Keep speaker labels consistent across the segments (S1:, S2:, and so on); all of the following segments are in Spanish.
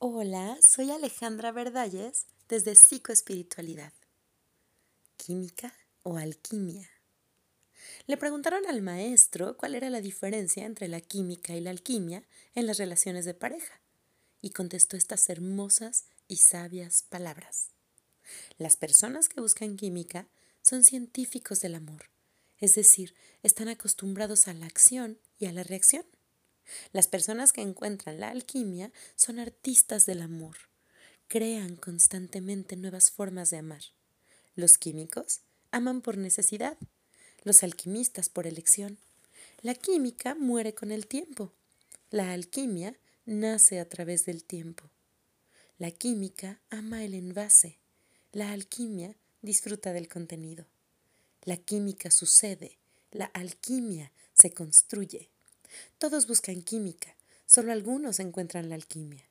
S1: Hola, soy Alejandra Verdalles desde Psicoespiritualidad. ¿Química o alquimia? Le preguntaron al maestro cuál era la diferencia entre la química y la alquimia en las relaciones de pareja y contestó estas hermosas y sabias palabras. Las personas que buscan química son científicos del amor, es decir, están acostumbrados a la acción y a la reacción. Las personas que encuentran la alquimia son artistas del amor. Crean constantemente nuevas formas de amar. Los químicos aman por necesidad. Los alquimistas por elección. La química muere con el tiempo. La alquimia nace a través del tiempo. La química ama el envase. La alquimia disfruta del contenido. La química sucede. La alquimia se construye. Todos buscan química, solo algunos encuentran la alquimia.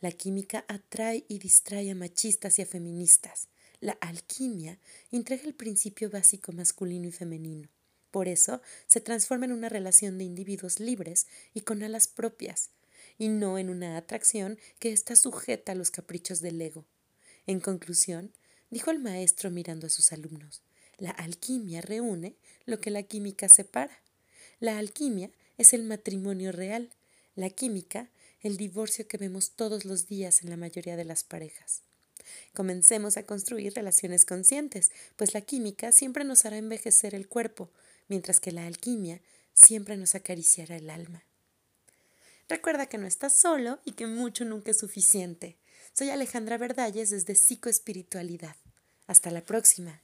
S1: La química atrae y distrae a machistas y a feministas. La alquimia entrega el principio básico masculino y femenino. Por eso se transforma en una relación de individuos libres y con alas propias, y no en una atracción que está sujeta a los caprichos del ego. En conclusión, dijo el maestro mirando a sus alumnos, la alquimia reúne lo que la química separa. La alquimia es el matrimonio real, la química, el divorcio que vemos todos los días en la mayoría de las parejas. Comencemos a construir relaciones conscientes, pues la química siempre nos hará envejecer el cuerpo, mientras que la alquimia siempre nos acariciará el alma. Recuerda que no estás solo y que mucho nunca es suficiente. Soy Alejandra Verdalles desde Psicoespiritualidad. Hasta la próxima.